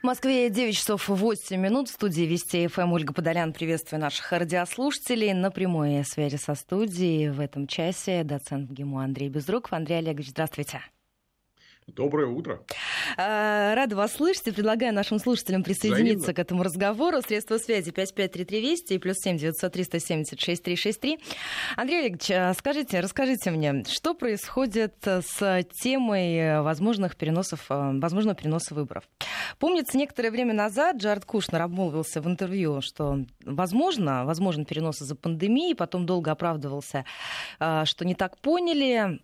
В Москве 9 часов 8 минут. В студии Вести ФМ Ольга Подолян. Приветствую наших радиослушателей. На прямой связи со студией в этом часе доцент ГИМО Андрей Безруков. Андрей Олегович, здравствуйте. Доброе утро. А, рада вас слышать и предлагаю нашим слушателям присоединиться Взаимно. к этому разговору. Средства связи 553320 и плюс 7 903 170 6363. Андрей Олегович, а, скажите, расскажите мне, что происходит с темой возможных переносов, а, возможного переноса выборов? Помнится, некоторое время назад Джаред Кушнер обмолвился в интервью, что возможно, возможен перенос из-за пандемии, потом долго оправдывался, что не так поняли,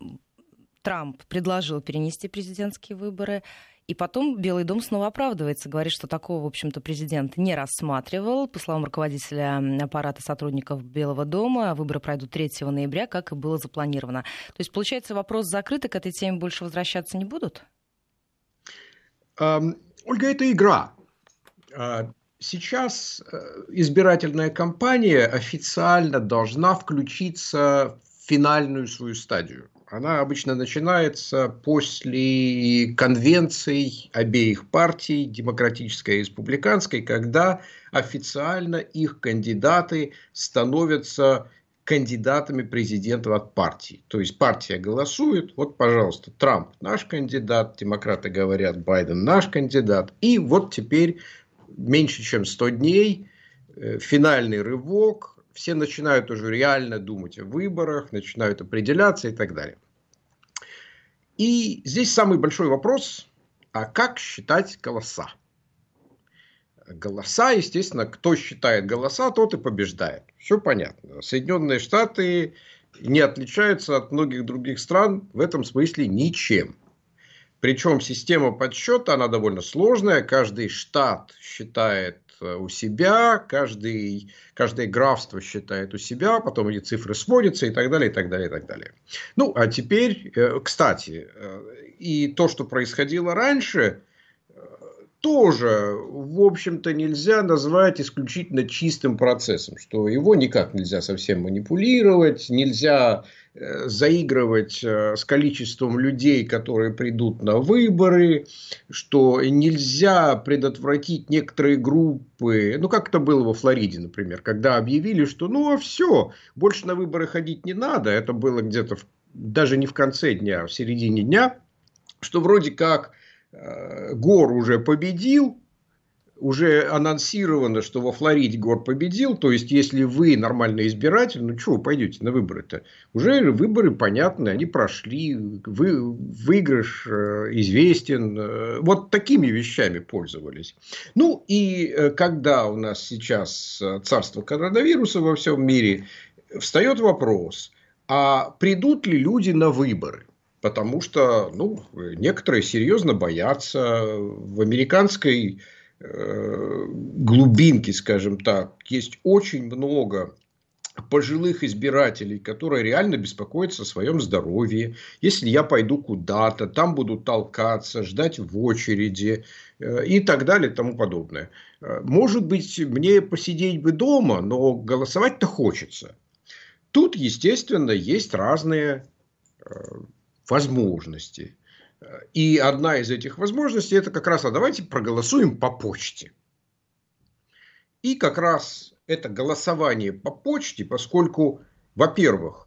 Трамп предложил перенести президентские выборы. И потом Белый дом снова оправдывается, говорит, что такого, в общем-то, президент не рассматривал. По словам руководителя аппарата сотрудников Белого дома, выборы пройдут 3 ноября, как и было запланировано. То есть, получается, вопрос закрытый, к этой теме больше возвращаться не будут? Um, Ольга, это игра. А, сейчас э, избирательная кампания официально должна включиться в финальную свою стадию она обычно начинается после конвенций обеих партий, демократической и республиканской, когда официально их кандидаты становятся кандидатами президента от партии. То есть партия голосует, вот, пожалуйста, Трамп наш кандидат, демократы говорят, Байден наш кандидат. И вот теперь меньше чем 100 дней, э, финальный рывок, все начинают уже реально думать о выборах, начинают определяться и так далее. И здесь самый большой вопрос, а как считать голоса? Голоса, естественно, кто считает голоса, тот и побеждает. Все понятно. Соединенные Штаты не отличаются от многих других стран в этом смысле ничем. Причем система подсчета, она довольно сложная. Каждый штат считает у себя, каждый, каждое графство считает у себя, потом эти цифры сводятся и так далее, и так далее, и так далее. Ну, а теперь, э, кстати, э, и то, что происходило раньше, тоже, в общем-то, нельзя назвать исключительно чистым процессом, что его никак нельзя совсем манипулировать, нельзя Э, заигрывать э, с количеством людей, которые придут на выборы, что нельзя предотвратить некоторые группы, ну как это было во Флориде, например, когда объявили, что ну а все, больше на выборы ходить не надо, это было где-то в, даже не в конце дня, а в середине дня, что вроде как э, Гор уже победил, уже анонсировано, что во Флориде Гор победил, то есть, если вы нормальный избиратель, ну, что вы пойдете на выборы-то? Уже выборы понятны, они прошли, вы, выигрыш э, известен. Э, вот такими вещами пользовались. Ну, и э, когда у нас сейчас царство коронавируса во всем мире, встает вопрос, а придут ли люди на выборы? Потому что ну, некоторые серьезно боятся в американской Э, глубинки, скажем так, есть очень много пожилых избирателей, которые реально беспокоятся о своем здоровье. Если я пойду куда-то, там буду толкаться, ждать в очереди э, и так далее и тому подобное. Э, может быть, мне посидеть бы дома, но голосовать-то хочется. Тут, естественно, есть разные возможности. И одна из этих возможностей это как раз, а давайте проголосуем по почте. И как раз это голосование по почте, поскольку, во-первых,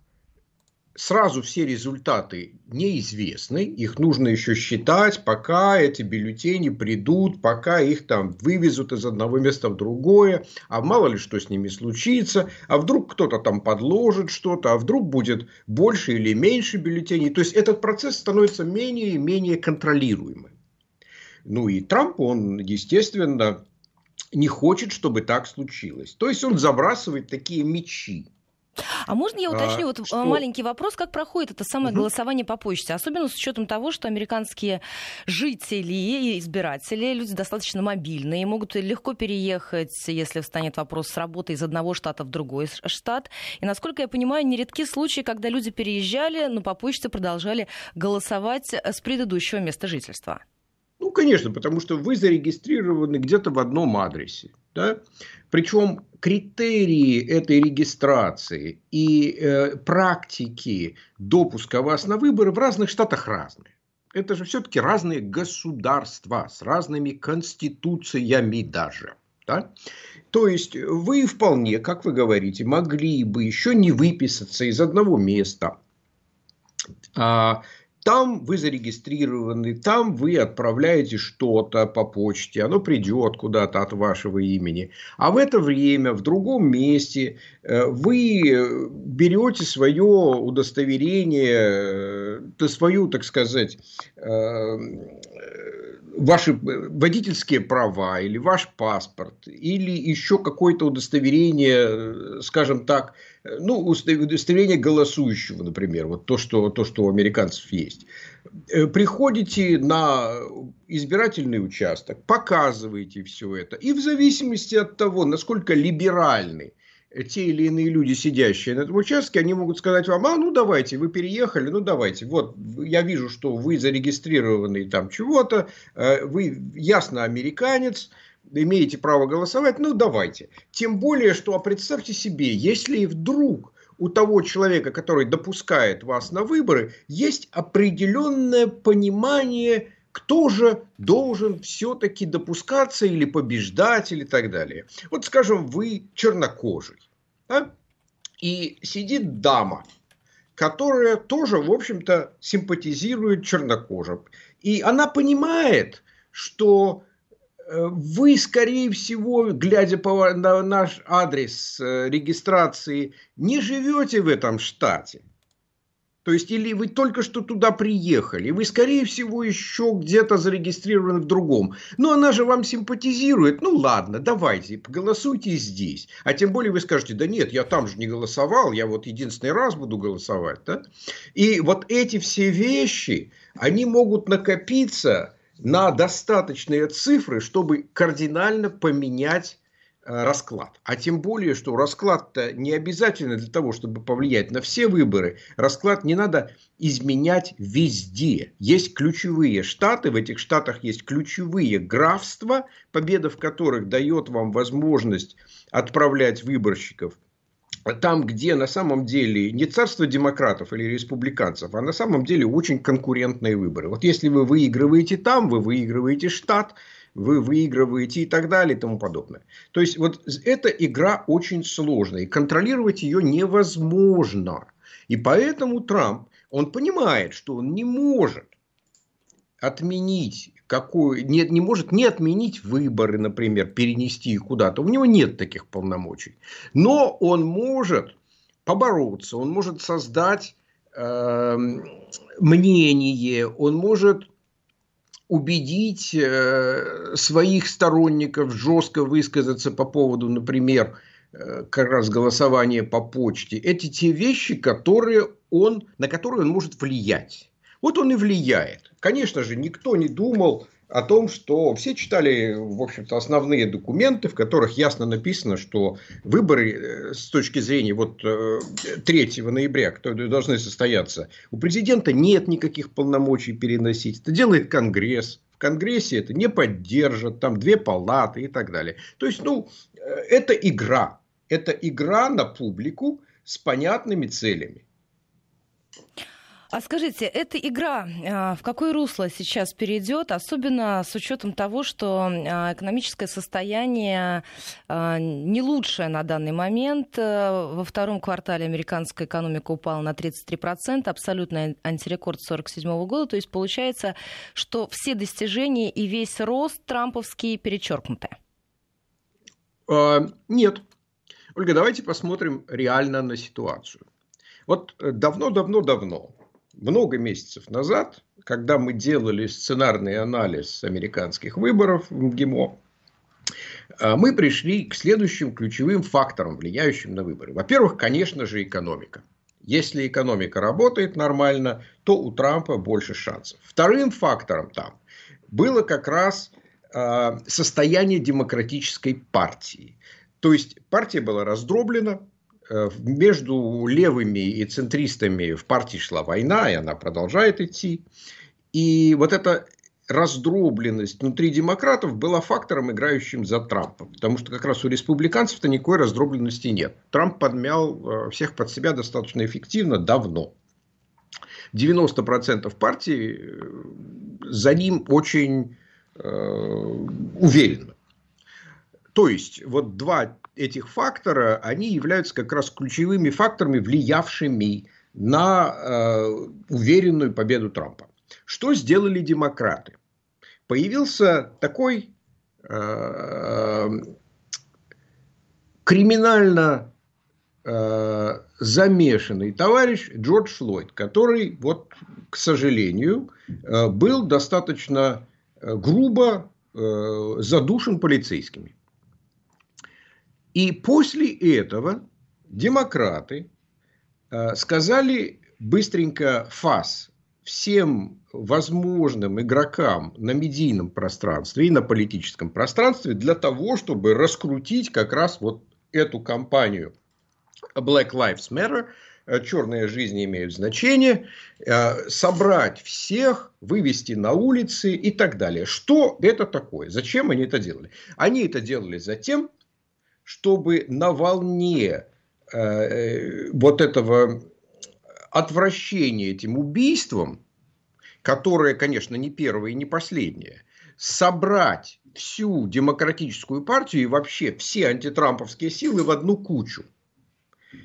сразу все результаты неизвестны, их нужно еще считать, пока эти бюллетени придут, пока их там вывезут из одного места в другое, а мало ли что с ними случится, а вдруг кто-то там подложит что-то, а вдруг будет больше или меньше бюллетеней. То есть этот процесс становится менее и менее контролируемым. Ну и Трамп, он, естественно, не хочет, чтобы так случилось. То есть он забрасывает такие мечи а можно я уточню а, вот что? маленький вопрос, как проходит это самое угу. голосование по почте, особенно с учетом того, что американские жители и избиратели люди достаточно мобильные, могут легко переехать, если встанет вопрос с работы из одного штата в другой штат. И насколько я понимаю, нередки случаи, когда люди переезжали, но по почте продолжали голосовать с предыдущего места жительства. Ну, конечно, потому что вы зарегистрированы где-то в одном адресе. Да? Причем критерии этой регистрации и э, практики допуска вас на выборы в разных штатах разные. это же все-таки разные государства с разными конституциями даже. Да? То есть вы вполне, как вы говорите, могли бы еще не выписаться из одного места. А, там вы зарегистрированы, там вы отправляете что-то по почте, оно придет куда-то от вашего имени. А в это время в другом месте э, вы берете свое удостоверение, э, свою, так сказать, э, ваши водительские права или ваш паспорт или еще какое-то удостоверение, скажем так, ну, удостоверение голосующего, например, вот то, что, то, что у американцев есть. Э, приходите на избирательный участок, показываете все это, и в зависимости от того, насколько либеральны те или иные люди, сидящие на этом участке, они могут сказать вам, а ну давайте, вы переехали, ну давайте, вот я вижу, что вы зарегистрированы там чего-то, э, вы ясно американец, имеете право голосовать, ну давайте. Тем более, что а представьте себе, если вдруг у того человека, который допускает вас на выборы, есть определенное понимание, кто же должен все-таки допускаться или побеждать или так далее. Вот скажем, вы чернокожий, да? и сидит дама, которая тоже, в общем-то, симпатизирует чернокожим. И она понимает, что вы, скорее всего, глядя на наш адрес э, регистрации, не живете в этом штате. То есть, или вы только что туда приехали, вы, скорее всего, еще где-то зарегистрированы в другом. Но она же вам симпатизирует. Ну, ладно, давайте, голосуйте здесь. А тем более вы скажете, да нет, я там же не голосовал, я вот единственный раз буду голосовать. Да? И вот эти все вещи, они могут накопиться на достаточные цифры, чтобы кардинально поменять расклад. А тем более, что расклад-то не обязательно для того, чтобы повлиять на все выборы. Расклад не надо изменять везде. Есть ключевые штаты, в этих штатах есть ключевые графства, победа в которых дает вам возможность отправлять выборщиков там, где на самом деле не царство демократов или республиканцев, а на самом деле очень конкурентные выборы. Вот если вы выигрываете там, вы выигрываете штат, вы выигрываете и так далее и тому подобное. То есть, вот эта игра очень сложная, и контролировать ее невозможно. И поэтому Трамп, он понимает, что он не может отменить какую, не, не может не отменить выборы, например, перенести их куда-то. У него нет таких полномочий. Но он может побороться, он может создать э, мнение, он может убедить э, своих сторонников жестко высказаться по поводу, например, э, как раз голосования по почте. Эти те вещи, которые он, на которые он может влиять. Вот он и влияет. Конечно же, никто не думал о том, что все читали, в общем-то, основные документы, в которых ясно написано, что выборы э, с точки зрения вот 3 э, ноября, которые должны состояться, у президента нет никаких полномочий переносить. Это делает Конгресс. В Конгрессе это не поддержат, там две палаты и так далее. То есть, ну, э, это игра. Это игра на публику с понятными целями. А скажите, эта игра а, в какое русло сейчас перейдет, особенно с учетом того, что а, экономическое состояние а, не лучшее на данный момент. Во втором квартале американская экономика упала на 33%, абсолютный антирекорд 1947 года. То есть получается, что все достижения и весь рост трамповский перечеркнуты. Нет. Ольга, давайте посмотрим реально на ситуацию. Вот давно-давно-давно много месяцев назад, когда мы делали сценарный анализ американских выборов в МГИМО, а, мы пришли к следующим ключевым факторам, влияющим на выборы. Во-первых, конечно же, экономика. Если экономика работает нормально, то у Трампа больше шансов. Вторым фактором там было как раз а, состояние демократической партии. То есть партия была раздроблена, между левыми и центристами в партии шла война, и она продолжает идти. И вот эта раздробленность внутри демократов была фактором, играющим за Трампа. Потому что как раз у республиканцев-то никакой раздробленности нет. Трамп подмял э, всех под себя достаточно эффективно давно. 90% партии э, за ним очень э, уверенно. То есть, вот два этих фактора, они являются как раз ключевыми факторами, влиявшими на э, уверенную победу Трампа. Что сделали демократы? Появился такой э, криминально э, замешанный товарищ Джордж Флойд, который, вот, к сожалению, э, был достаточно э, грубо э, задушен полицейскими. И после этого демократы э, сказали быстренько ФАС всем возможным игрокам на медийном пространстве и на политическом пространстве для того, чтобы раскрутить как раз вот эту кампанию Black Lives Matter, э, черные жизни имеют значение, э, собрать всех, вывести на улицы и так далее. Что это такое? Зачем они это делали? Они это делали за тем, чтобы на волне э, вот этого отвращения этим убийством, которое, конечно, не первое и не последнее, собрать всю демократическую партию и вообще все антитрамповские силы в одну кучу.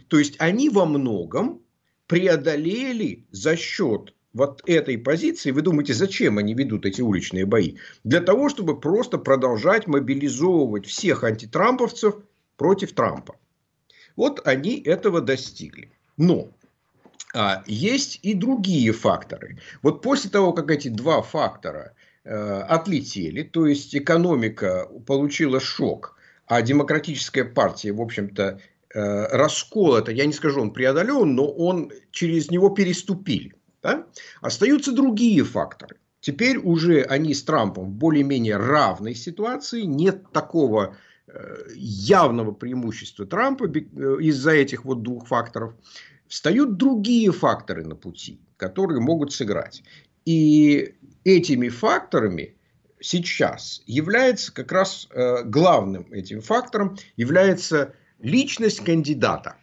То есть они во многом преодолели за счет вот этой позиции, вы думаете, зачем они ведут эти уличные бои? Для того, чтобы просто продолжать мобилизовывать всех антитрамповцев против Трампа. Вот они этого достигли. Но а, есть и другие факторы. Вот после того, как эти два фактора э, отлетели, то есть экономика получила шок, а демократическая партия, в общем-то, э, раскол это, я не скажу, он преодолен, но он через него переступили. Да? Остаются другие факторы. Теперь уже они с Трампом в более-менее равной ситуации, нет такого явного преимущества Трампа э, из-за этих вот двух факторов, встают другие факторы на пути, которые могут сыграть. И этими факторами сейчас является как раз э, главным этим фактором является личность кандидата.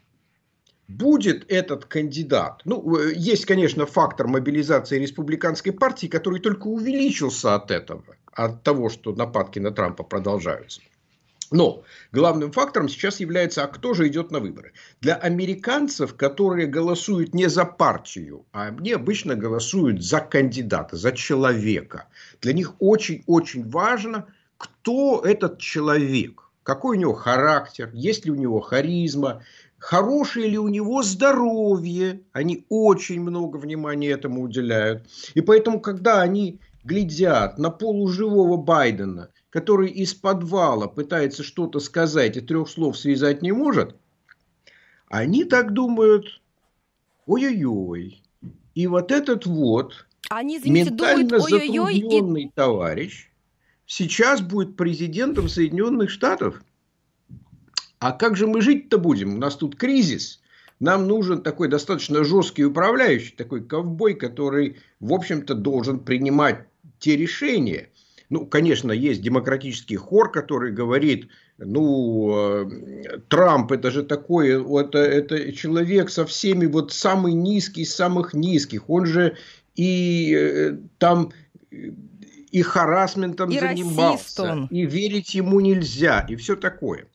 Будет этот кандидат, ну, э, есть, конечно, фактор мобилизации республиканской партии, который только увеличился от этого, от того, что нападки на Трампа продолжаются. Но главным фактором сейчас является, а кто же идет на выборы. Для американцев, которые голосуют не за партию, а они обычно голосуют за кандидата, за человека. Для них очень-очень важно, кто этот человек, какой у него характер, есть ли у него харизма, хорошее ли у него здоровье. Они очень много внимания этому уделяют. И поэтому, когда они глядят на полуживого Байдена – который из подвала пытается что-то сказать и трех слов связать не может, они так думают, ой-ой-ой. И вот этот вот они, извините, ментально думают, затрудненный и... товарищ сейчас будет президентом Соединенных Штатов. А как же мы жить-то будем? У нас тут кризис. Нам нужен такой достаточно жесткий управляющий, такой ковбой, который, в общем-то, должен принимать те решения, ну, конечно, есть демократический хор, который говорит, ну, э, Трамп это же такой, это, это человек со всеми вот самый низкий самых низких. Он же и э, там и харасментом и занимался, и верить ему нельзя, и все такое.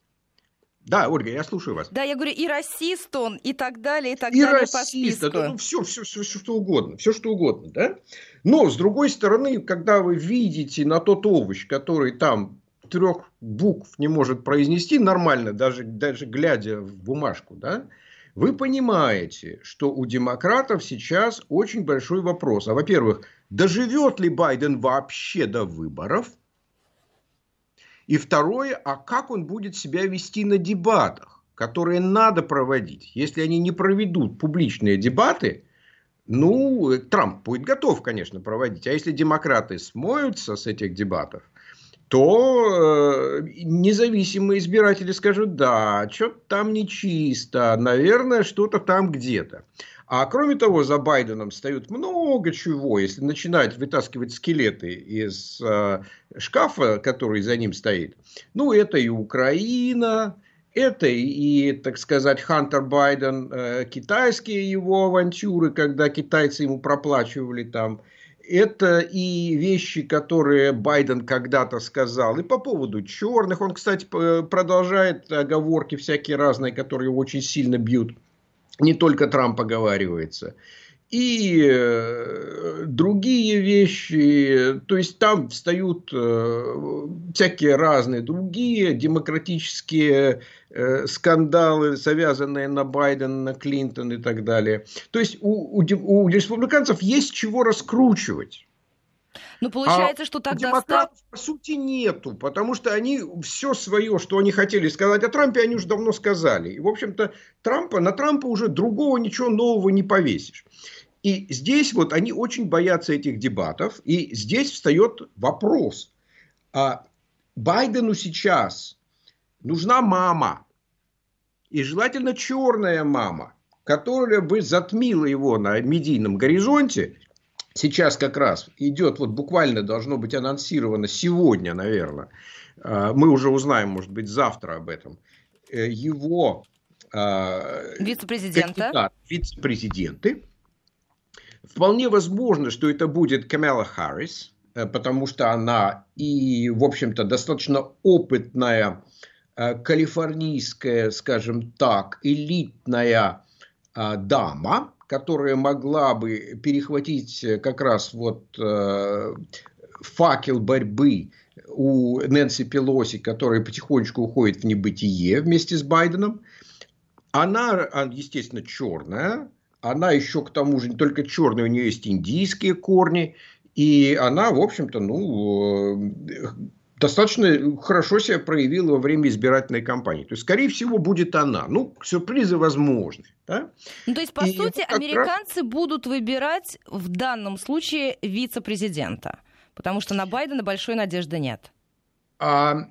Да, Ольга, я слушаю вас. Да, я говорю, и расист он, и так далее, и так и далее расист, по списку. Это, ну, все, все, все, все, что угодно, все, что угодно, да? Но, с другой стороны, когда вы видите на тот овощ, который там трех букв не может произнести нормально, даже, даже глядя в бумажку, да, вы понимаете, что у демократов сейчас очень большой вопрос. А, во-первых, доживет ли Байден вообще до выборов – и второе, а как он будет себя вести на дебатах, которые надо проводить. Если они не проведут публичные дебаты, ну, Трамп будет готов, конечно, проводить. А если демократы смоются с этих дебатов, то э, независимые избиратели скажут, да, что-то там нечисто, наверное, что-то там где-то. А кроме того, за Байденом стоят много чего. Если начинать вытаскивать скелеты из э, шкафа, который за ним стоит, ну, это и Украина, Это и, так сказать, Хантер Байден, э, китайские его авантюры, когда китайцы ему проплачивали там. Это и вещи, которые Байден когда-то сказал. И по поводу черных. Он, кстати, продолжает оговорки всякие разные, которые очень сильно бьют. Не только Трамп оговаривается и э, другие вещи. То есть там встают э, всякие разные другие демократические э, скандалы, завязанные на Байдена, на Клинтон и так далее. То есть у, у, у республиканцев есть чего раскручивать. Ну, получается, а что тогда... Демократов, по сути, нету, потому что они все свое, что они хотели сказать о Трампе, они уже давно сказали. И, в общем-то, Трампа, на Трампа уже другого ничего нового не повесишь. И здесь вот они очень боятся этих дебатов. И здесь встает вопрос. А Байдену сейчас нужна мама. И желательно черная мама, которая бы затмила его на медийном горизонте. Сейчас как раз идет, вот буквально должно быть анонсировано сегодня, наверное. А, мы уже узнаем, может быть, завтра об этом. Э, его а, вице-президента. Вице-президенты Вполне возможно, что это будет Камела Харрис, э, потому что она и, в общем-то, достаточно опытная э, калифорнийская, скажем так, элитная э, дама, которая могла бы перехватить как раз вот факел борьбы у Нэнси Пелоси, которая потихонечку уходит в небытие вместе с Байденом. Она, естественно, черная, она еще к тому же не только черная, у нее есть индийские корни. И она, в общем-то, ну, э, достаточно хорошо себя проявила во время избирательной кампании. То есть, скорее всего, будет она. Ну, сюрпризы возможны. Да? Ну, то есть, по и сути, американцы раз... будут выбирать в данном случае вице-президента. Потому что на Байдена большой надежды нет. А,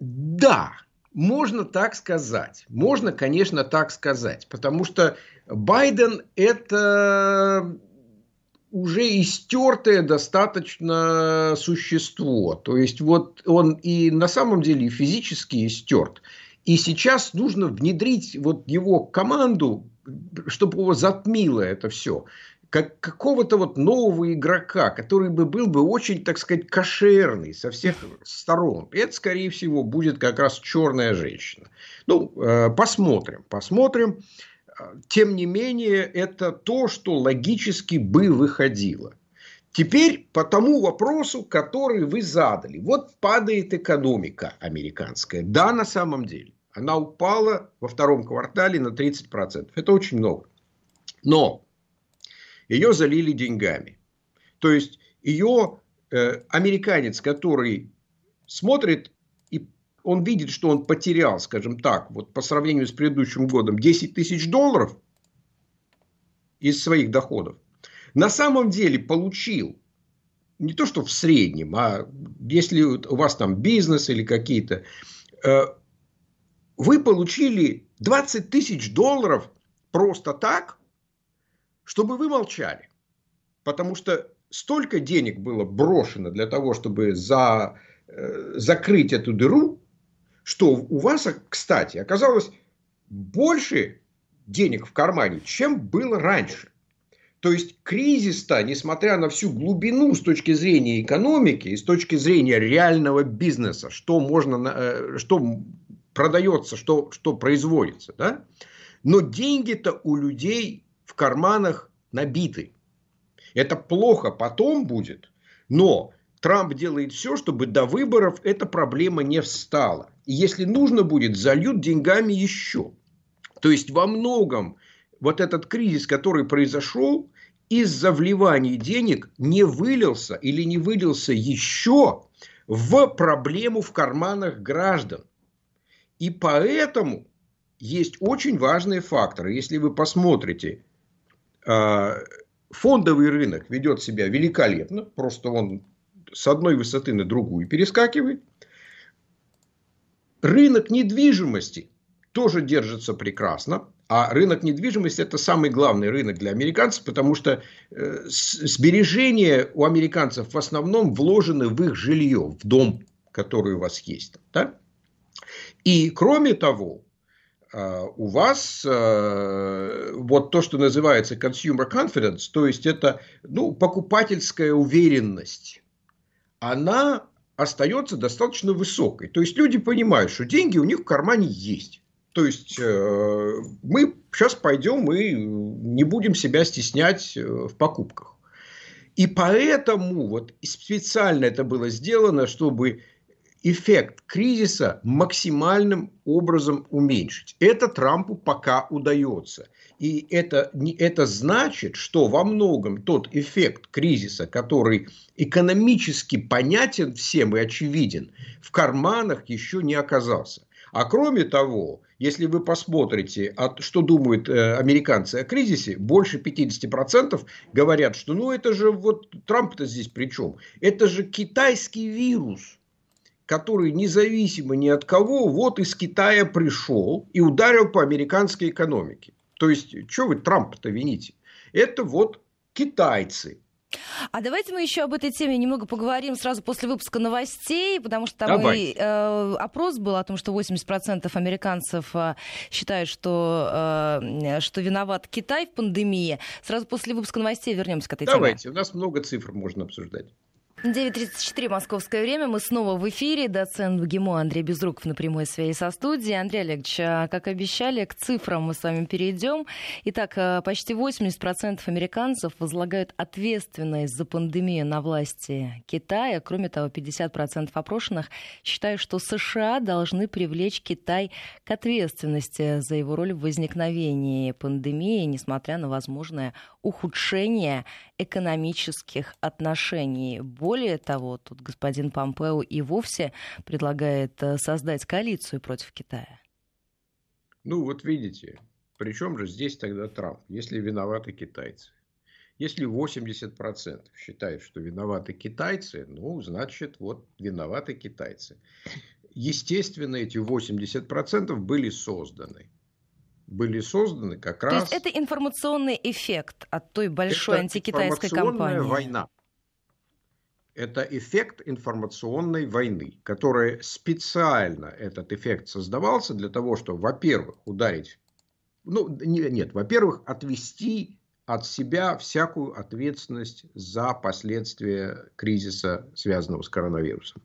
да, можно так сказать. Можно, конечно, так сказать. Потому что Байден это уже истертое достаточно существо. То есть вот он и на самом деле физически истерт. И сейчас нужно внедрить вот его команду, чтобы его затмило это все как какого-то вот нового игрока, который бы был бы очень, так сказать, кошерный со всех сторон. Это, скорее всего, будет как раз черная женщина. Ну, э, посмотрим, посмотрим. Тем не менее, это то, что логически бы выходило. Теперь по тому вопросу, который вы задали. Вот падает экономика американская. Да, на самом деле. Она упала во втором квартале на 30%. Это очень много. Но ее залили деньгами. То есть ее э, американец, который смотрит он видит, что он потерял, скажем так, вот по сравнению с предыдущим годом 10 тысяч долларов из своих доходов, на самом деле получил не то, что в среднем, а если у вас там бизнес или какие-то, э, вы получили 20 тысяч долларов просто так, чтобы вы молчали. Потому что столько денег было брошено для того, чтобы за, э, закрыть эту дыру, что у вас, кстати, оказалось больше денег в кармане, чем было раньше. То есть кризис-то, несмотря на всю глубину с точки зрения экономики и с точки зрения реального бизнеса, что можно, э, что продается, что, что производится, да? но деньги-то у людей в карманах набиты. Это плохо потом будет, но Трамп делает все, чтобы до выборов эта проблема не встала. И если нужно будет, зальют деньгами еще. То есть во многом вот этот кризис, который произошел, из-за вливания денег не вылился или не вылился еще в проблему в карманах граждан. И поэтому есть очень важные факторы. Если вы посмотрите а, фондовый рынок ведет себя великолепно, просто он с одной высоты на другую перескакивает. Рынок недвижимости тоже держится прекрасно. А рынок недвижимости это самый главный рынок для американцев, потому что э, сбережения у американцев в основном вложены в их жилье, в дом, который у вас есть. Да? И кроме того, а, у вас а, вот то, что называется consumer confidence, то есть это ну, покупательская уверенность, она остается достаточно высокой. То есть люди понимают, что деньги у них в кармане есть. То есть э, мы сейчас пойдем и не будем себя стеснять э, в покупках. И поэтому вот специально это было сделано, чтобы эффект кризиса максимальным образом уменьшить. Это Трампу пока удается. И это, это значит, что во многом тот эффект кризиса, который экономически понятен всем и очевиден, в карманах еще не оказался. А кроме того, если вы посмотрите, что думают э, американцы о кризисе, больше 50% говорят, что ну это же вот Трамп-то здесь при чем? Это же китайский вирус который независимо ни от кого, вот из Китая пришел и ударил по американской экономике. То есть, что вы Трампа-то вините? Это вот китайцы. А давайте мы еще об этой теме немного поговорим сразу после выпуска новостей, потому что там и, э, опрос был о том, что 80% американцев э, считают, что, э, что виноват Китай в пандемии. Сразу после выпуска новостей вернемся к этой давайте, теме. Давайте, у нас много цифр можно обсуждать. 9.34 московское время. Мы снова в эфире. Доцент ГИМО Андрей Безруков на прямой связи со студией. Андрей Олегович, а, как обещали, к цифрам мы с вами перейдем. Итак, а, почти 80% американцев возлагают ответственность за пандемию на власти Китая. Кроме того, 50% опрошенных считают, что США должны привлечь Китай к ответственности за его роль в возникновении пандемии, несмотря на возможное ухудшение экономических отношений. Более того, тут господин Помпео и вовсе предлагает э, создать коалицию против Китая. Ну, вот видите, причем же здесь тогда Трамп, если виноваты китайцы? Если 80% считают, что виноваты китайцы, ну, значит, вот виноваты китайцы. Естественно, эти 80% были созданы были созданы как То раз... То есть это информационный эффект от той большой это антикитайской кампании? война. Это эффект информационной войны, который специально этот эффект создавался для того, чтобы, во-первых, ударить, ну нет, во-первых, отвести от себя всякую ответственность за последствия кризиса, связанного с коронавирусом.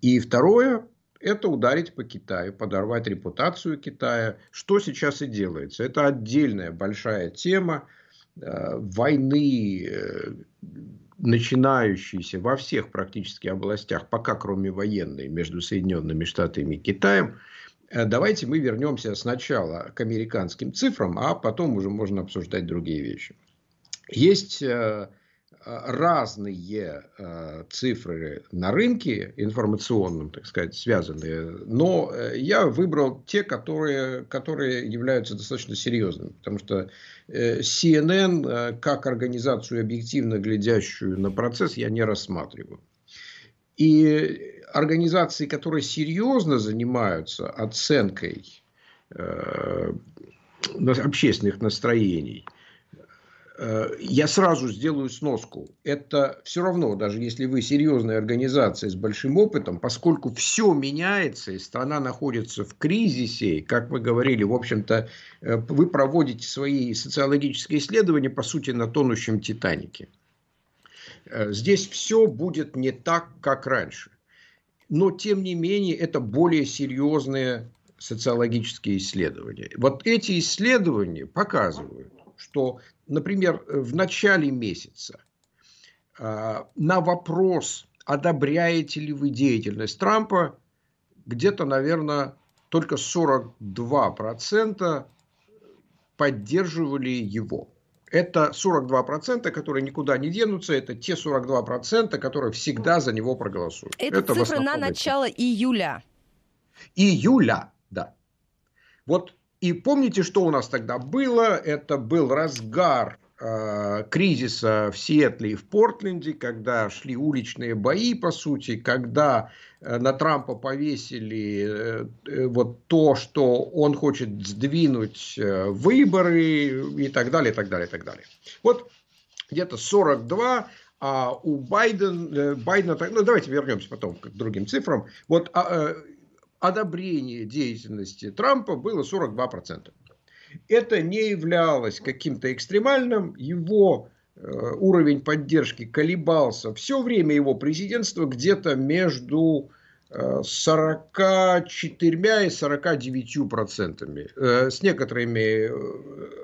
И второе, это ударить по Китаю, подорвать репутацию Китая, что сейчас и делается. Это отдельная большая тема э, войны, э, начинающейся во всех практически областях, пока кроме военной, между Соединенными Штатами и Китаем. Э, давайте мы вернемся сначала к американским цифрам, а потом уже можно обсуждать другие вещи. Есть разные э, цифры на рынке информационном, так сказать, связанные, но э, я выбрал те, которые, которые являются достаточно серьезными, потому что э, CNN как организацию объективно глядящую на процесс я не рассматриваю. И организации, которые серьезно занимаются оценкой общественных настроений – я сразу сделаю сноску. Это все равно, даже если вы серьезная организация с большим опытом, поскольку все меняется, и страна находится в кризисе, как вы говорили, в общем-то, э, вы проводите свои социологические исследования, по сути, на тонущем Титанике. Э, здесь все будет не так, как раньше. Но, тем не менее, это более серьезные социологические исследования. Вот эти исследования показывают, что например, в начале месяца а, на вопрос, одобряете ли вы деятельность Трампа, где-то, наверное, только 42% поддерживали его. Это 42%, которые никуда не денутся, это те 42%, которые всегда за него проголосуют. Это, это цифры на начало июля. Июля, да. Вот и помните, что у нас тогда было? Это был разгар э, кризиса в Сиэтле и в Портленде, когда шли уличные бои, по сути, когда э, на Трампа повесили э, э вот то, что он хочет сдвинуть э, выборы и так далее, и так далее, и так далее. Вот где-то 42, а у Байден, э, Байдена, ну давайте вернемся потом к другим цифрам. Вот а, одобрение деятельности Трампа было 42%. Это не являлось каким-то экстремальным, его э, уровень поддержки колебался все время его президентства где-то между 44 и 49 процентами, э, с некоторыми э,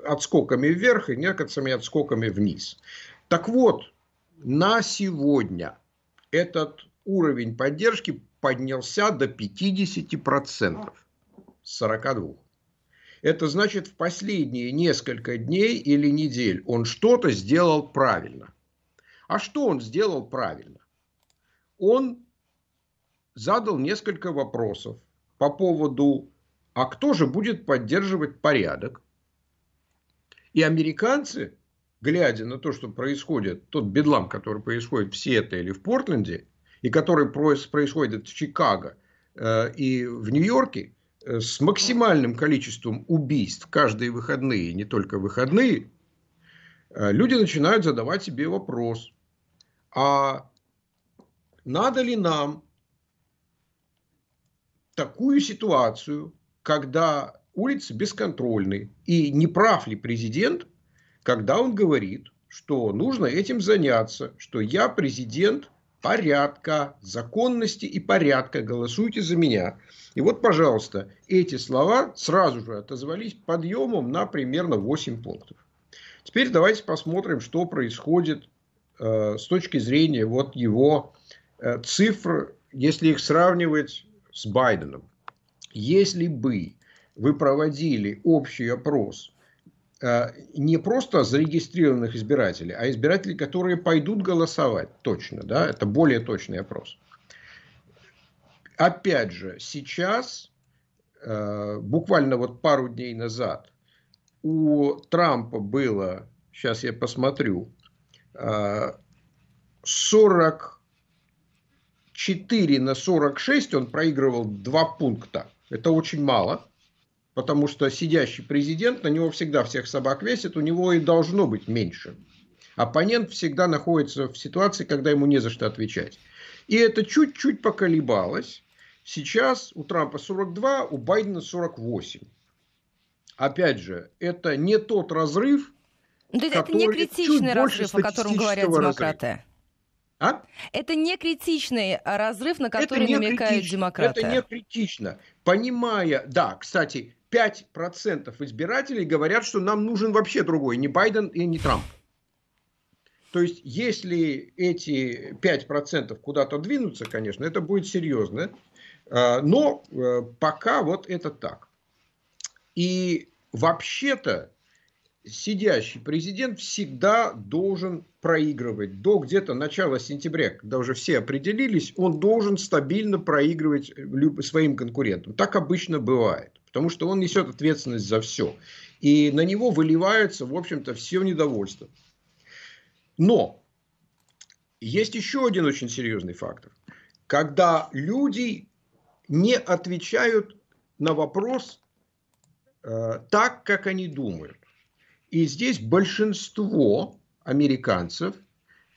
отскоками вверх и некоторыми отскоками вниз. Так вот, на сегодня этот уровень поддержки поднялся до 50 процентов с 42. Это значит, в последние несколько дней или недель он что-то сделал правильно. А что он сделал правильно? Он задал несколько вопросов по поводу, а кто же будет поддерживать порядок? И американцы, глядя на то, что происходит, тот бедлам, который происходит в Сиэтле или в Портленде, и который происходит в Чикаго э, и в Нью-Йорке, э, с максимальным количеством убийств каждые выходные, не только выходные, э, люди начинают задавать себе вопрос, а надо ли нам такую ситуацию, когда улицы бесконтрольны. И не прав ли президент, когда он говорит, что нужно этим заняться, что я президент порядка, законности и порядка, голосуйте за меня. И вот, пожалуйста, эти слова сразу же отозвались подъемом на примерно 8 пунктов. Теперь давайте посмотрим, что происходит э, с точки зрения вот его э, цифр, если их сравнивать с Байденом. Если бы вы проводили общий опрос не просто зарегистрированных избирателей, а избирателей, которые пойдут голосовать, точно, да, это более точный опрос. Опять же, сейчас, э, буквально вот пару дней назад, у Трампа было, сейчас я посмотрю, 40 э, 4 на 46 он проигрывал 2 пункта. Это очень мало, потому что сидящий президент, на него всегда всех собак весит, у него и должно быть меньше. Оппонент всегда находится в ситуации, когда ему не за что отвечать. И это чуть-чуть поколебалось. Сейчас у Трампа 42, у Байдена 48. Опять же, это не тот разрыв, это, это не критичный разрыв, о котором говорят демократы. А? Это не критичный разрыв, на который намекают критично, демократы. Это не критично. Понимая, да, кстати, 5% избирателей говорят, что нам нужен вообще другой, не Байден и не Трамп. То есть, если эти 5% куда-то двинутся, конечно, это будет серьезно. А, но э, пока вот это так. И вообще-то сидящий президент всегда должен проигрывать. До где-то начала сентября, когда уже все определились, он должен стабильно проигрывать своим конкурентам. Так обычно бывает. Потому что он несет ответственность за все. И на него выливается, в общем-то, все недовольство. Но есть еще один очень серьезный фактор. Когда люди не отвечают на вопрос э, так, как они думают. И здесь большинство американцев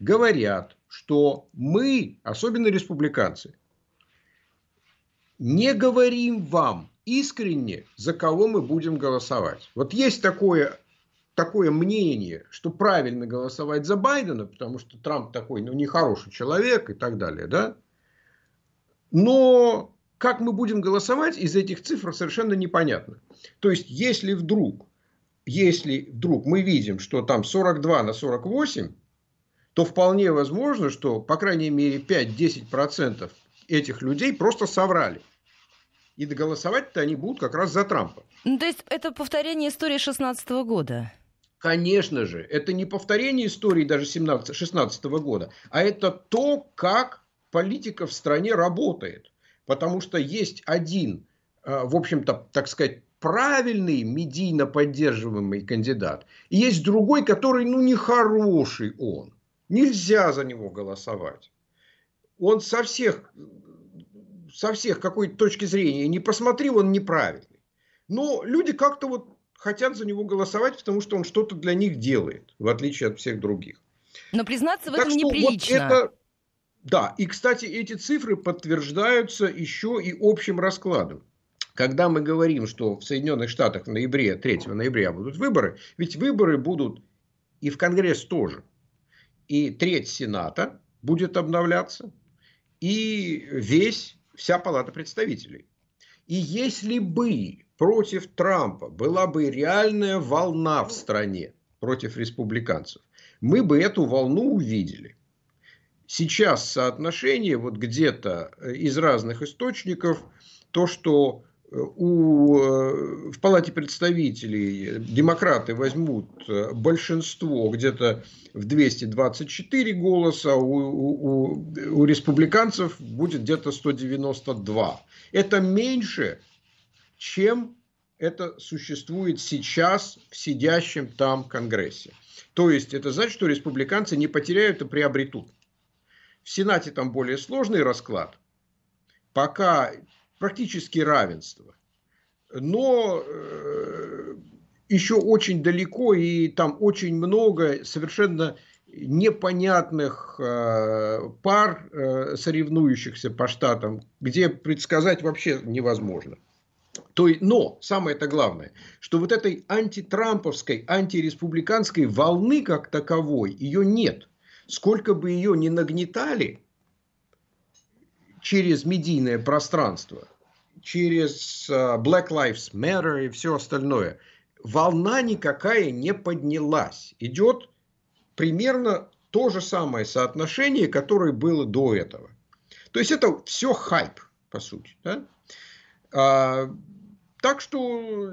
говорят, что мы, особенно республиканцы, не говорим вам искренне, за кого мы будем голосовать. Вот есть такое, такое мнение, что правильно голосовать за Байдена, потому что Трамп такой, ну, нехороший человек и так далее, да? Но как мы будем голосовать, из этих цифр совершенно непонятно. То есть, если вдруг если вдруг мы видим, что там 42 на 48, то вполне возможно, что, по крайней мере, 5-10% этих людей просто соврали. И голосовать-то они будут как раз за Трампа. Ну, то есть это повторение истории 16 года? Конечно же, это не повторение истории даже 17, 16 года, а это то, как политика в стране работает. Потому что есть один, э, в общем-то, так сказать, правильный медийно поддерживаемый кандидат. И есть другой, который, ну, нехороший он. Нельзя за него голосовать. Он со всех, со всех какой-то точки зрения, не посмотри, он неправильный. Но люди как-то вот хотят за него голосовать, потому что он что-то для них делает, в отличие от всех других. Но признаться в так этом неприлично. Вот это, Да, и, кстати, эти цифры подтверждаются еще и общим раскладом. Когда мы говорим, что в Соединенных Штатах в ноябре, 3 ноября будут выборы, ведь выборы будут и в Конгресс тоже. И треть Сената будет обновляться, и весь, вся Палата представителей. И если бы против Трампа была бы реальная волна в стране против республиканцев, мы бы эту волну увидели. Сейчас соотношение вот где-то э, из разных источников, то, что у, э, в Палате представителей демократы возьмут большинство где-то в 224 голоса, у, у, у республиканцев будет где-то 192. Это меньше, чем это существует сейчас в сидящем там Конгрессе. То есть, это значит, что республиканцы не потеряют, а приобретут. В Сенате там более сложный расклад. Пока практически равенство. Но э, еще очень далеко, и там очень много совершенно непонятных э, пар, э, соревнующихся по штатам, где предсказать вообще невозможно. То, но самое это главное, что вот этой антитрамповской, антиреспубликанской волны как таковой, ее нет. Сколько бы ее ни нагнетали через медийное пространство, через uh, Black Lives Matter и все остальное, волна никакая не поднялась. Идет примерно то же самое соотношение, которое было до этого. То есть это все хайп, по сути. Да? А, так что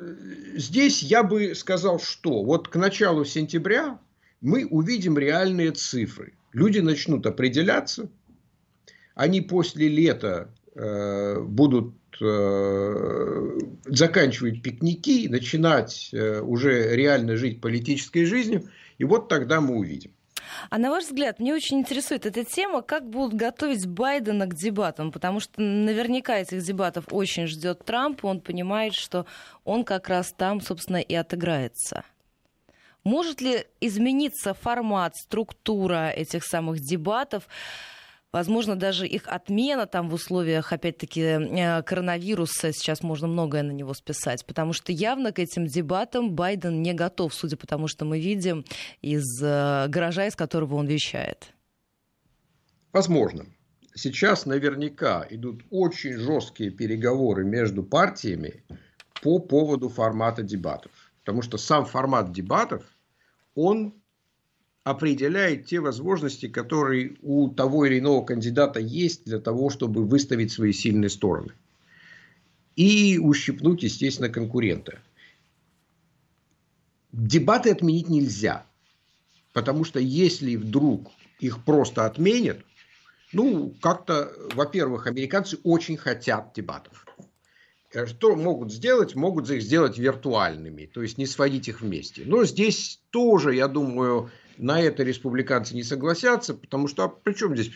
здесь я бы сказал, что вот к началу сентября мы увидим реальные цифры. Люди начнут определяться, они после лета э, будут э, заканчивать пикники, начинать э, уже реально жить политической жизнью, и вот тогда мы увидим. А на ваш взгляд, мне очень интересует эта тема, как будут готовить Байдена к дебатам, потому что наверняка этих дебатов очень ждет Трамп, он понимает, что он как раз там, собственно, и отыграется. Может ли измениться формат, структура этих самых дебатов? Возможно, даже их отмена там в условиях, опять-таки, э, коронавируса, сейчас можно многое на него списать, потому что явно к этим дебатам Байден не готов, судя по тому, что мы видим из э, гаража, из которого он вещает. Возможно. Сейчас наверняка идут очень жесткие переговоры между партиями по поводу формата дебатов. Потому что сам формат дебатов, он определяет те возможности, которые у того или иного кандидата есть для того, чтобы выставить свои сильные стороны. И ущипнуть, естественно, конкурента. Дебаты отменить нельзя. Потому что если вдруг их просто отменят, ну, как-то, во-первых, американцы очень хотят дебатов. Э, что могут сделать? Могут их сделать виртуальными, то есть не сводить их вместе. Но здесь тоже, я думаю, на это республиканцы не согласятся, потому что, а при чем здесь,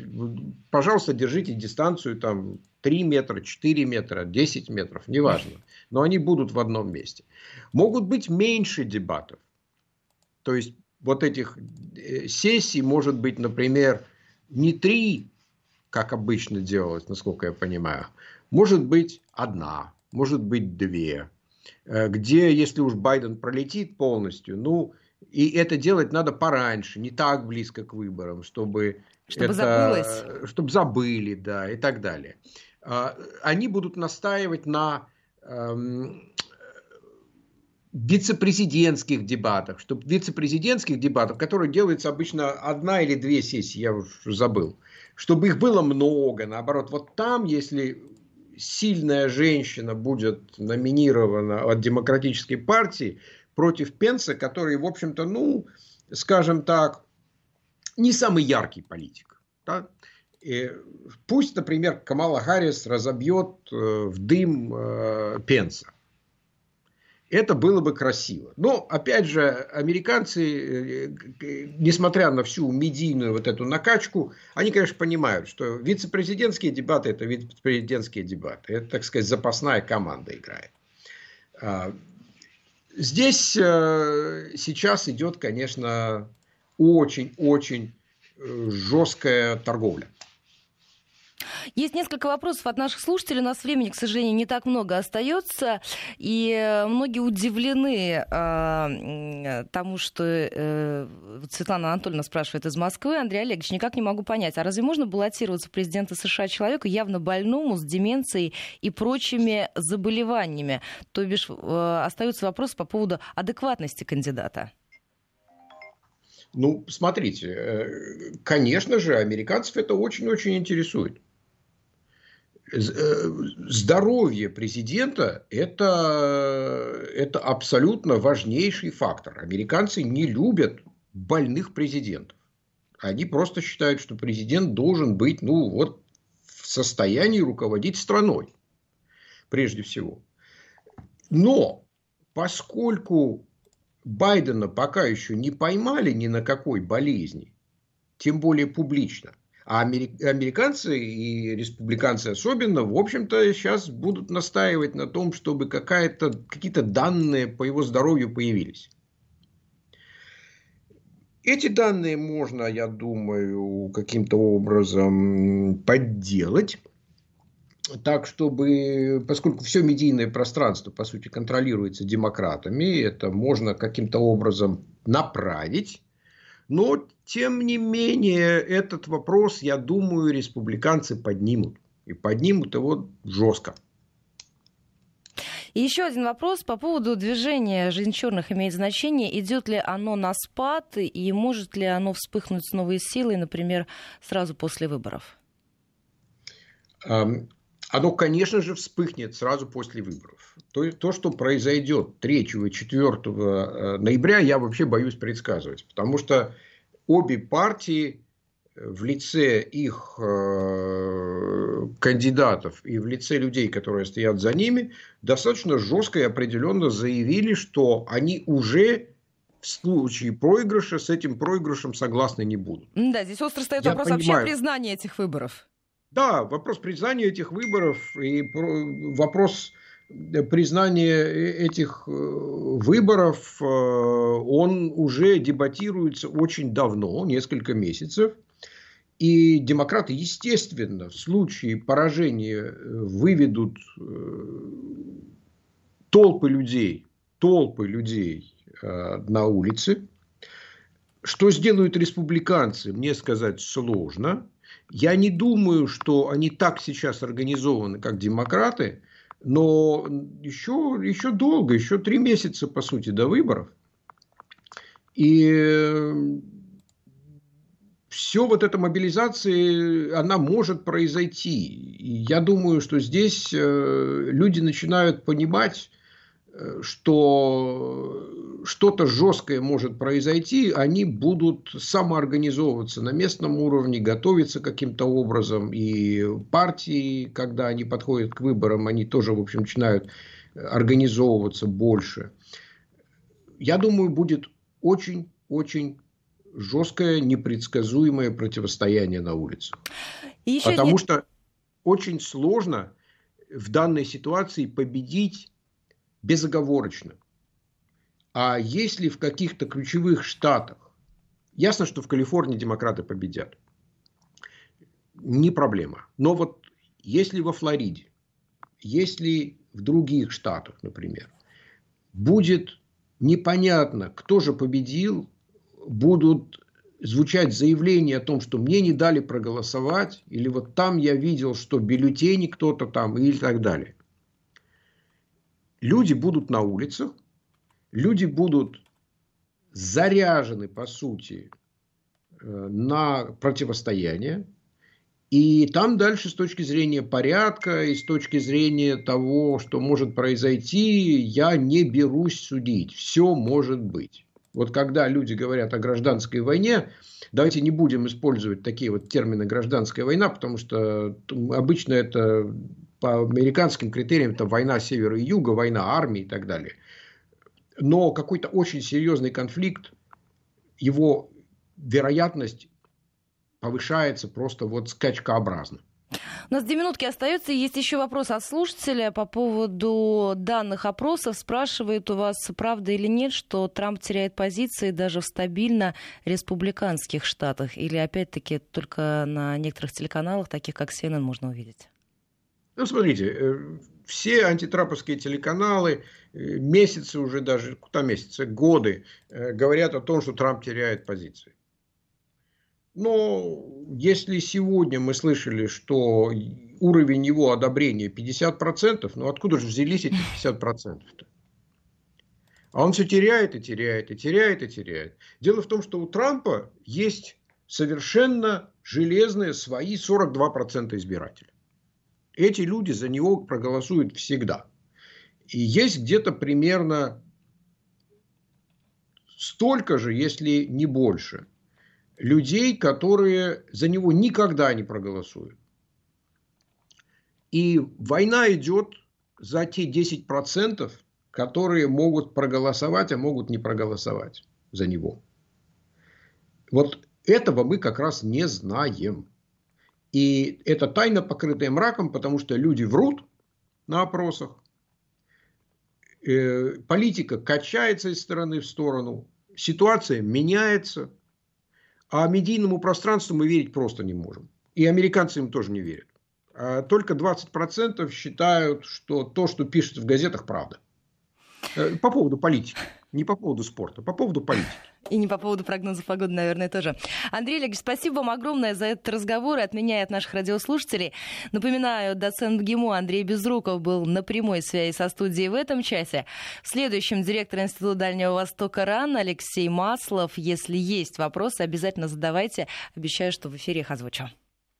пожалуйста, держите дистанцию там 3 метра, 4 метра, 10 метров, неважно. Но они будут в одном месте. Могут быть меньше дебатов. То есть, вот этих э, сессий может быть, например, не три, как обычно делалось, насколько я понимаю. Может быть одна, может быть две. Э, где, если уж Байден пролетит полностью, ну, и это делать надо пораньше, не так близко к выборам, чтобы, чтобы это, забылось. чтобы забыли, да, и так далее. А, они будут настаивать на эм, вице-президентских дебатах, чтобы вице-президентских дебатах, которые делаются обычно одна или две сессии, я уже забыл, чтобы их было много, наоборот, вот там, если сильная женщина будет номинирована от демократической партии, против Пенса, который, в общем-то, ну, скажем так, не самый яркий политик. Да? И пусть, например, Камала Харрис разобьет э, в дым э, Пенса. Это было бы красиво. Но, опять же, американцы, э, несмотря на всю медийную вот эту накачку, они, конечно, понимают, что вице-президентские дебаты – это вице-президентские дебаты. Это, так сказать, запасная команда играет. Здесь э, сейчас идет, конечно, очень-очень э, жесткая торговля. Есть несколько вопросов от наших слушателей. У нас времени, к сожалению, не так много остается. И многие удивлены э, тому, что э, Светлана Анатольевна спрашивает из Москвы. Андрей Олегович, никак не могу понять, а разве можно баллотироваться президента США человеку явно больному, с деменцией и прочими заболеваниями? То бишь э, остаются вопросы по поводу адекватности кандидата. Ну, смотрите, э, конечно же, американцев это очень-очень интересует. Э, здоровье президента это, это абсолютно важнейший фактор. Американцы не любят больных президентов. Они просто считают, что президент должен быть ну, вот, в состоянии руководить страной, прежде всего. Но поскольку Байдена пока еще не поймали ни на какой болезни, тем более публично, а американцы и республиканцы особенно, в общем-то, сейчас будут настаивать на том, чтобы какие-то данные по его здоровью появились. Эти данные можно, я думаю, каким-то образом подделать так, чтобы, поскольку все медийное пространство, по сути, контролируется демократами, это можно каким-то образом направить но, тем не менее, этот вопрос, я думаю, республиканцы поднимут. И поднимут его жестко. И еще один вопрос по поводу движения «Жизнь черных» имеет значение. Идет ли оно на спад и может ли оно вспыхнуть с новой силой, например, сразу после выборов? Оно, конечно же, вспыхнет сразу после выборов. То, то, что произойдет 3 и 4 э, ноября, я вообще боюсь предсказывать. Потому что обе партии в лице их э, кандидатов и в лице людей, которые стоят за ними, достаточно жестко и определенно заявили, что они уже в случае проигрыша с этим проигрышем согласны не будут. Да, здесь остро стоит Я вопрос понимаю. вообще признания этих выборов. Да, вопрос признания этих выборов и вопрос признания этих э, выборов, э, он уже дебатируется очень давно, несколько месяцев. И демократы, естественно, в случае поражения э, выведут толпы людей, толпы людей на улице. Что сделают республиканцы, мне сказать сложно. Я не думаю, что они так сейчас организованы, как демократы, но еще, еще долго, еще три месяца, по сути, до выборов. И все вот эта мобилизация, она может произойти. Я думаю, что здесь э, люди начинают понимать, э, что что-то жесткое может произойти, они будут самоорганизовываться на местном уровне, готовиться каким-то образом. И партии, когда они подходят к выборам, они тоже, в общем, начинают организовываться больше. Я думаю, будет очень-очень жесткое, непредсказуемое противостояние на улицах. Потому нет... что очень сложно в данной ситуации победить безоговорочно. А если в каких-то ключевых штатах, ясно, что в Калифорнии демократы победят, не проблема. Но вот если во Флориде, если в других штатах, например, будет непонятно, кто же победил, будут звучать заявления о том, что мне не дали проголосовать, или вот там я видел, что бюллетени кто-то там, и так далее. Люди будут на улицах, люди будут заряжены, по сути, э, на противостояние. И там дальше с точки зрения порядка и с точки зрения того, что может произойти, я не берусь судить. Все может быть. Вот когда люди говорят о гражданской войне, давайте не будем использовать такие вот термины гражданская война, потому что обычно это по американским критериям это война севера и юга, война армии и так далее – но какой-то очень серьезный конфликт, его вероятность повышается просто вот скачкообразно. У нас две минутки остается. Есть еще вопрос от слушателя по поводу данных опросов. Спрашивает у вас, правда или нет, что Трамп теряет позиции даже в стабильно республиканских штатах? Или опять-таки только на некоторых телеканалах, таких как CNN, можно увидеть? Ну, смотрите, э, все антитраповские телеканалы э, месяцы уже даже, куда месяцы, годы э, говорят о том, что Трамп теряет позиции. Но если сегодня мы слышали, что уровень его одобрения 50%, ну откуда же взялись эти 50%-то? А он все теряет и теряет, и теряет, и теряет. Дело в том, что у Трампа есть совершенно железные свои 42% избирателей. Эти люди за него проголосуют всегда. И есть где-то примерно столько же, если не больше, людей, которые за него никогда не проголосуют. И война идет за те 10%, которые могут проголосовать, а могут не проголосовать за него. Вот этого мы как раз не знаем. И это тайна, покрытая мраком, потому что люди врут на опросах. Э, политика качается из стороны в сторону. Ситуация меняется. А медийному пространству мы верить просто не можем. И американцы им тоже не верят. А только 20% считают, что то, что пишут в газетах, правда. Э, по поводу политики. Не по поводу спорта, по поводу политики. И не по поводу прогноза погоды, наверное, тоже. Андрей Олегович, спасибо вам огромное за этот разговор и от меня и от наших радиослушателей. Напоминаю, доцент ГИМО Андрей Безруков был на прямой связи со студией в этом часе. В следующем директор Института Дальнего Востока РАН Алексей Маслов. Если есть вопросы, обязательно задавайте. Обещаю, что в эфире их озвучу.